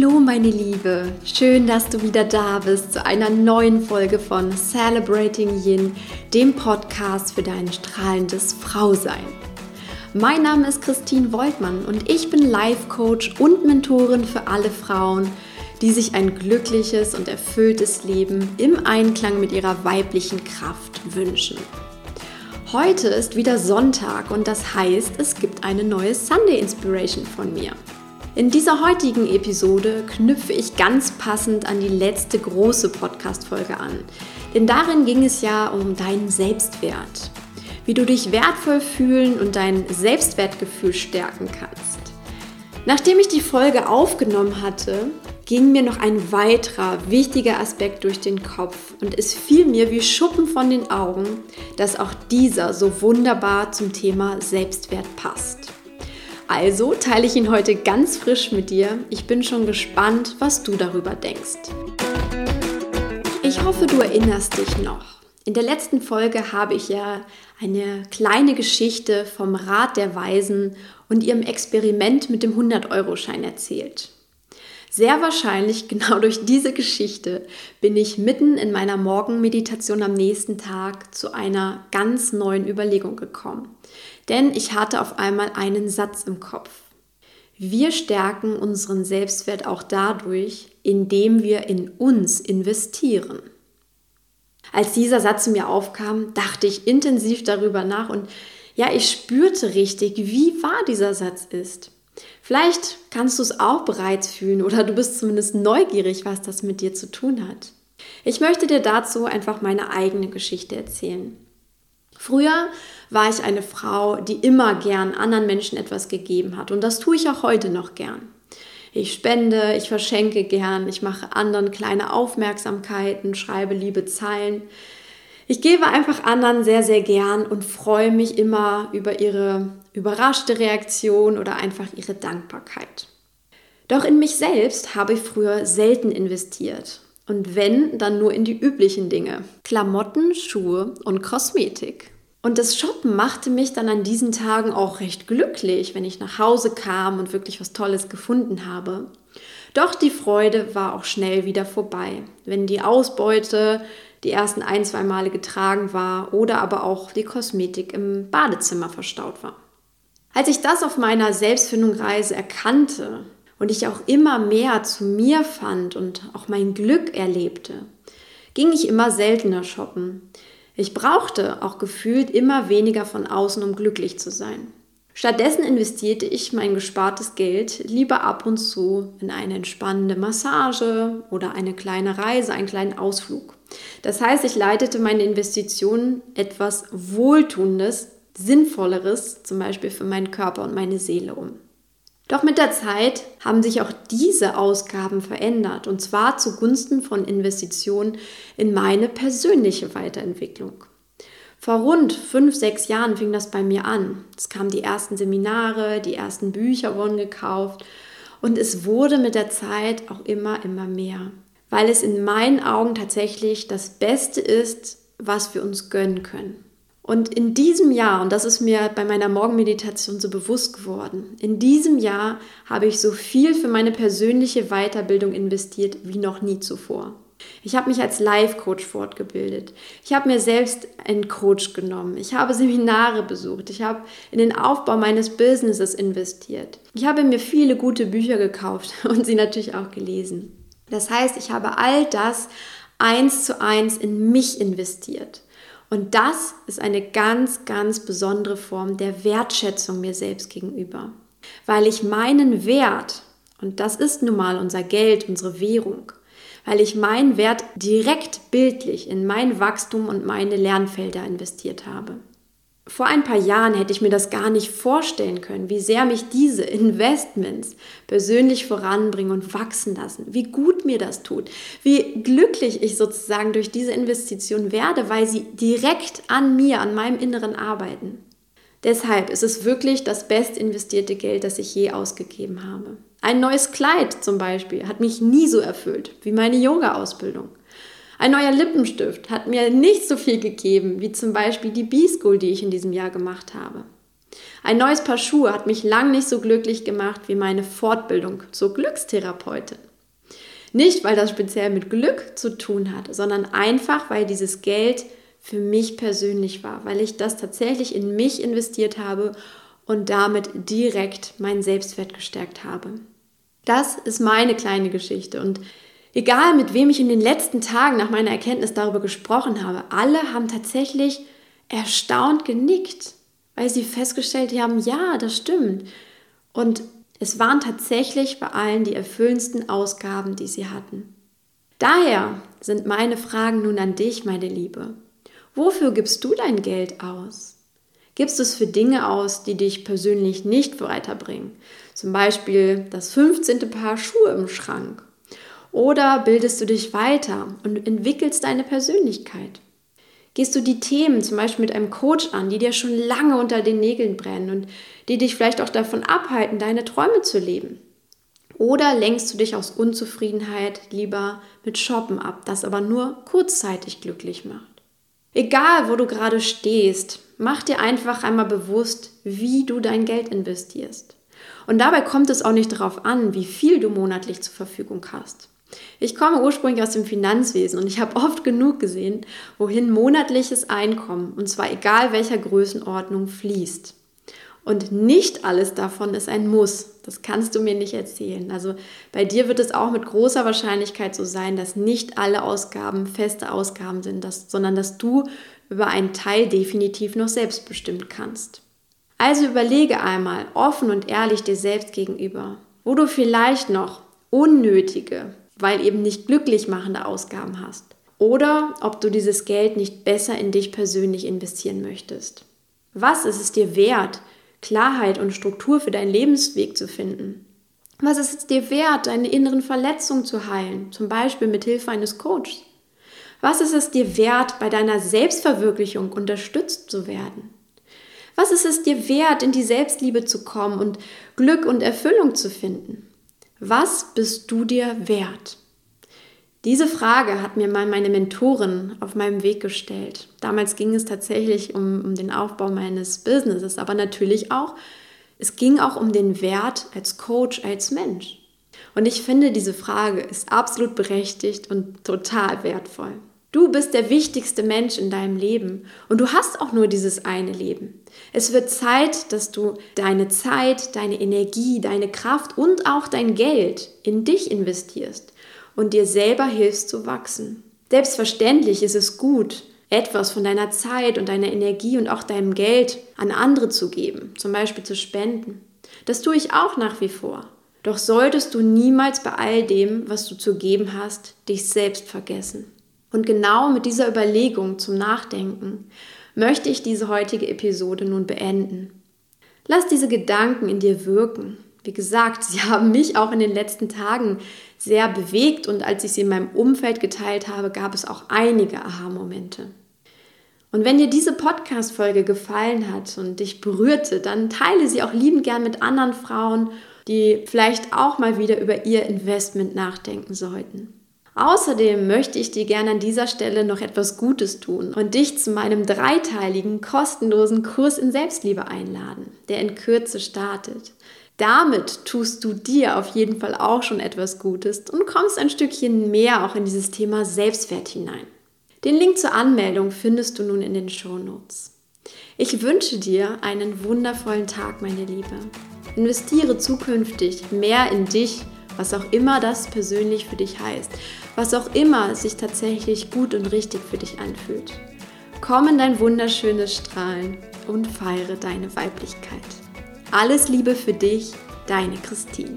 Hallo meine Liebe, schön, dass du wieder da bist zu einer neuen Folge von Celebrating Yin, dem Podcast für dein strahlendes Frausein. Mein Name ist Christine Woltmann und ich bin Life Coach und Mentorin für alle Frauen, die sich ein glückliches und erfülltes Leben im Einklang mit ihrer weiblichen Kraft wünschen. Heute ist wieder Sonntag und das heißt, es gibt eine neue Sunday Inspiration von mir. In dieser heutigen Episode knüpfe ich ganz passend an die letzte große Podcast-Folge an. Denn darin ging es ja um deinen Selbstwert. Wie du dich wertvoll fühlen und dein Selbstwertgefühl stärken kannst. Nachdem ich die Folge aufgenommen hatte, ging mir noch ein weiterer wichtiger Aspekt durch den Kopf und es fiel mir wie Schuppen von den Augen, dass auch dieser so wunderbar zum Thema Selbstwert passt. Also teile ich ihn heute ganz frisch mit dir. Ich bin schon gespannt, was du darüber denkst. Ich hoffe, du erinnerst dich noch. In der letzten Folge habe ich ja eine kleine Geschichte vom Rat der Weisen und ihrem Experiment mit dem 100-Euro-Schein erzählt. Sehr wahrscheinlich genau durch diese Geschichte bin ich mitten in meiner Morgenmeditation am nächsten Tag zu einer ganz neuen Überlegung gekommen. Denn ich hatte auf einmal einen Satz im Kopf. Wir stärken unseren Selbstwert auch dadurch, indem wir in uns investieren. Als dieser Satz mir aufkam, dachte ich intensiv darüber nach und ja, ich spürte richtig, wie wahr dieser Satz ist. Vielleicht kannst du es auch bereits fühlen oder du bist zumindest neugierig, was das mit dir zu tun hat. Ich möchte dir dazu einfach meine eigene Geschichte erzählen. Früher war ich eine Frau, die immer gern anderen Menschen etwas gegeben hat und das tue ich auch heute noch gern. Ich spende, ich verschenke gern, ich mache anderen kleine Aufmerksamkeiten, schreibe liebe Zeilen. Ich gebe einfach anderen sehr, sehr gern und freue mich immer über ihre überraschte Reaktion oder einfach ihre Dankbarkeit. Doch in mich selbst habe ich früher selten investiert. Und wenn, dann nur in die üblichen Dinge. Klamotten, Schuhe und Kosmetik. Und das Shoppen machte mich dann an diesen Tagen auch recht glücklich, wenn ich nach Hause kam und wirklich was Tolles gefunden habe. Doch die Freude war auch schnell wieder vorbei, wenn die Ausbeute die ersten ein, zwei Male getragen war oder aber auch die Kosmetik im Badezimmer verstaut war. Als ich das auf meiner Selbstfindungsreise erkannte und ich auch immer mehr zu mir fand und auch mein Glück erlebte, ging ich immer seltener shoppen. Ich brauchte auch gefühlt immer weniger von außen, um glücklich zu sein. Stattdessen investierte ich mein gespartes Geld lieber ab und zu in eine entspannende Massage oder eine kleine Reise, einen kleinen Ausflug. Das heißt, ich leitete meine Investitionen etwas Wohltuendes, Sinnvolleres, zum Beispiel für meinen Körper und meine Seele um. Doch mit der Zeit haben sich auch diese Ausgaben verändert und zwar zugunsten von Investitionen in meine persönliche Weiterentwicklung. Vor rund fünf, sechs Jahren fing das bei mir an. Es kamen die ersten Seminare, die ersten Bücher wurden gekauft und es wurde mit der Zeit auch immer, immer mehr weil es in meinen Augen tatsächlich das Beste ist, was wir uns gönnen können. Und in diesem Jahr, und das ist mir bei meiner Morgenmeditation so bewusst geworden, in diesem Jahr habe ich so viel für meine persönliche Weiterbildung investiert wie noch nie zuvor. Ich habe mich als Life-Coach fortgebildet. Ich habe mir selbst einen Coach genommen. Ich habe Seminare besucht. Ich habe in den Aufbau meines Businesses investiert. Ich habe mir viele gute Bücher gekauft und sie natürlich auch gelesen. Das heißt, ich habe all das eins zu eins in mich investiert. Und das ist eine ganz, ganz besondere Form der Wertschätzung mir selbst gegenüber. Weil ich meinen Wert, und das ist nun mal unser Geld, unsere Währung, weil ich meinen Wert direkt bildlich in mein Wachstum und meine Lernfelder investiert habe. Vor ein paar Jahren hätte ich mir das gar nicht vorstellen können, wie sehr mich diese Investments persönlich voranbringen und wachsen lassen, wie gut mir das tut, wie glücklich ich sozusagen durch diese Investition werde, weil sie direkt an mir, an meinem Inneren arbeiten. Deshalb ist es wirklich das best investierte Geld, das ich je ausgegeben habe. Ein neues Kleid zum Beispiel hat mich nie so erfüllt wie meine Yoga-Ausbildung. Ein neuer Lippenstift hat mir nicht so viel gegeben wie zum Beispiel die B-School, die ich in diesem Jahr gemacht habe. Ein neues Paar Schuhe hat mich lang nicht so glücklich gemacht wie meine Fortbildung zur Glückstherapeutin. Nicht, weil das speziell mit Glück zu tun hat, sondern einfach, weil dieses Geld für mich persönlich war, weil ich das tatsächlich in mich investiert habe und damit direkt meinen Selbstwert gestärkt habe. Das ist meine kleine Geschichte und egal mit wem ich in den letzten Tagen nach meiner Erkenntnis darüber gesprochen habe, alle haben tatsächlich erstaunt genickt, weil sie festgestellt haben, ja, das stimmt. Und es waren tatsächlich bei allen die erfüllendsten Ausgaben, die sie hatten. Daher sind meine Fragen nun an dich, meine Liebe. Wofür gibst du dein Geld aus? Gibst du es für Dinge aus, die dich persönlich nicht weiterbringen? Zum Beispiel das 15. Paar Schuhe im Schrank. Oder bildest du dich weiter und entwickelst deine Persönlichkeit? Gehst du die Themen zum Beispiel mit einem Coach an, die dir schon lange unter den Nägeln brennen und die dich vielleicht auch davon abhalten, deine Träume zu leben? Oder lenkst du dich aus Unzufriedenheit lieber mit Shoppen ab, das aber nur kurzzeitig glücklich macht? Egal, wo du gerade stehst, mach dir einfach einmal bewusst, wie du dein Geld investierst. Und dabei kommt es auch nicht darauf an, wie viel du monatlich zur Verfügung hast. Ich komme ursprünglich aus dem Finanzwesen und ich habe oft genug gesehen, wohin monatliches Einkommen, und zwar egal welcher Größenordnung, fließt. Und nicht alles davon ist ein Muss. Das kannst du mir nicht erzählen. Also bei dir wird es auch mit großer Wahrscheinlichkeit so sein, dass nicht alle Ausgaben feste Ausgaben sind, dass, sondern dass du über einen Teil definitiv noch selbstbestimmt kannst. Also überlege einmal offen und ehrlich dir selbst gegenüber, wo du vielleicht noch unnötige, weil eben nicht glücklich machende Ausgaben hast. Oder ob du dieses Geld nicht besser in dich persönlich investieren möchtest. Was ist es dir wert, Klarheit und Struktur für deinen Lebensweg zu finden? Was ist es dir wert, deine inneren Verletzungen zu heilen, zum Beispiel mit Hilfe eines Coaches? Was ist es dir wert, bei deiner Selbstverwirklichung unterstützt zu werden? Was ist es dir wert, in die Selbstliebe zu kommen und Glück und Erfüllung zu finden? Was bist du dir wert? Diese Frage hat mir mal meine Mentorin auf meinem Weg gestellt. Damals ging es tatsächlich um, um den Aufbau meines Businesses, aber natürlich auch, es ging auch um den Wert als Coach, als Mensch. Und ich finde, diese Frage ist absolut berechtigt und total wertvoll. Du bist der wichtigste Mensch in deinem Leben und du hast auch nur dieses eine Leben. Es wird Zeit, dass du deine Zeit, deine Energie, deine Kraft und auch dein Geld in dich investierst und dir selber hilfst zu wachsen. Selbstverständlich ist es gut, etwas von deiner Zeit und deiner Energie und auch deinem Geld an andere zu geben, zum Beispiel zu spenden. Das tue ich auch nach wie vor. Doch solltest du niemals bei all dem, was du zu geben hast, dich selbst vergessen. Und genau mit dieser Überlegung zum Nachdenken möchte ich diese heutige Episode nun beenden. Lass diese Gedanken in dir wirken. Wie gesagt, sie haben mich auch in den letzten Tagen sehr bewegt und als ich sie in meinem Umfeld geteilt habe, gab es auch einige Aha-Momente. Und wenn dir diese Podcast-Folge gefallen hat und dich berührte, dann teile sie auch liebend gern mit anderen Frauen, die vielleicht auch mal wieder über ihr Investment nachdenken sollten. Außerdem möchte ich dir gerne an dieser Stelle noch etwas Gutes tun und dich zu meinem dreiteiligen kostenlosen Kurs in Selbstliebe einladen, der in Kürze startet. Damit tust du dir auf jeden Fall auch schon etwas Gutes und kommst ein Stückchen mehr auch in dieses Thema Selbstwert hinein. Den Link zur Anmeldung findest du nun in den Show Notes. Ich wünsche dir einen wundervollen Tag, meine Liebe. Investiere zukünftig mehr in dich, was auch immer das persönlich für dich heißt, was auch immer sich tatsächlich gut und richtig für dich anfühlt. Komm in dein wunderschönes Strahlen und feiere deine Weiblichkeit. Alles Liebe für dich, deine Christine.